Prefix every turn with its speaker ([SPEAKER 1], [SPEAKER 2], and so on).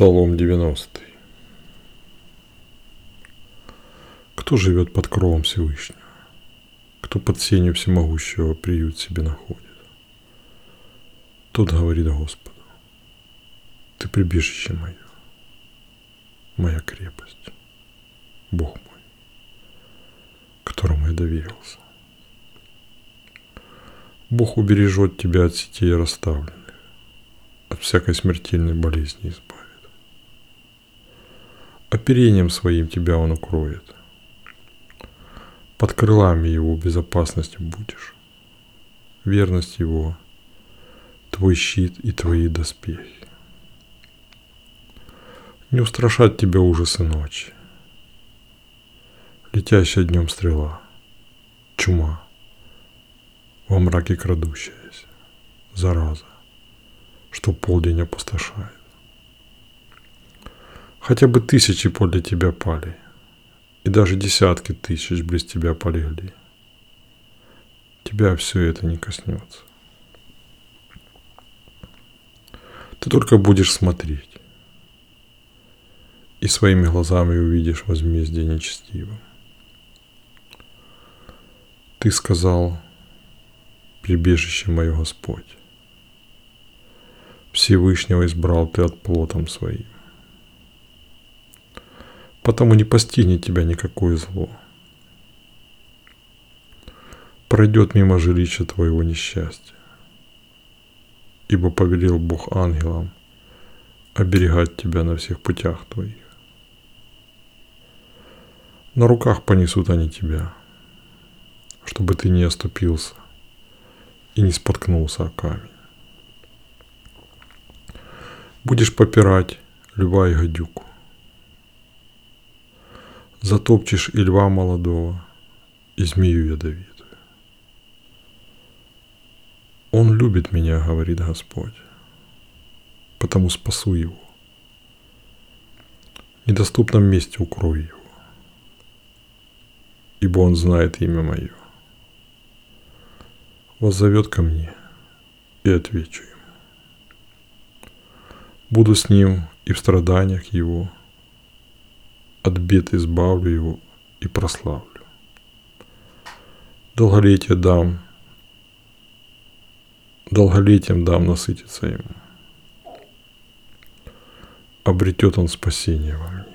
[SPEAKER 1] Псалом 90. Кто живет под кровом Всевышнего? Кто под сенью всемогущего приют себе находит? Тот говорит Господу, ты прибежище мое, моя крепость, Бог мой, которому я доверился. Бог убережет тебя от сетей расставленных, от всякой смертельной болезни избавит. Оперением своим тебя он укроет. Под крылами его безопасности будешь. Верность его – твой щит и твои доспехи. Не устрашат тебя ужасы ночи. Летящая днем стрела, чума, во мраке крадущаяся, зараза, что полдень опустошает. Хотя бы тысячи подле тебя пали, и даже десятки тысяч близ тебя полегли. Тебя все это не коснется. Ты только будешь смотреть, и своими глазами увидишь возмездие нечестивым. Ты сказал, прибежище мое Господь. Всевышнего избрал ты от плотом своим потому не постигнет тебя никакое зло. Пройдет мимо жилища твоего несчастья, ибо повелел Бог ангелам оберегать тебя на всех путях твоих. На руках понесут они тебя, чтобы ты не оступился и не споткнулся о камень. Будешь попирать и гадюку, затопчешь и льва молодого, и змею ядовитую. Он любит меня, говорит Господь, потому спасу его. В недоступном месте укрою его, ибо он знает имя мое. Воззовет ко мне и отвечу ему. Буду с ним и в страданиях его – от бед избавлю его и прославлю. Долголетие дам, долголетием дам насытиться ему. Обретет он спасение во мне.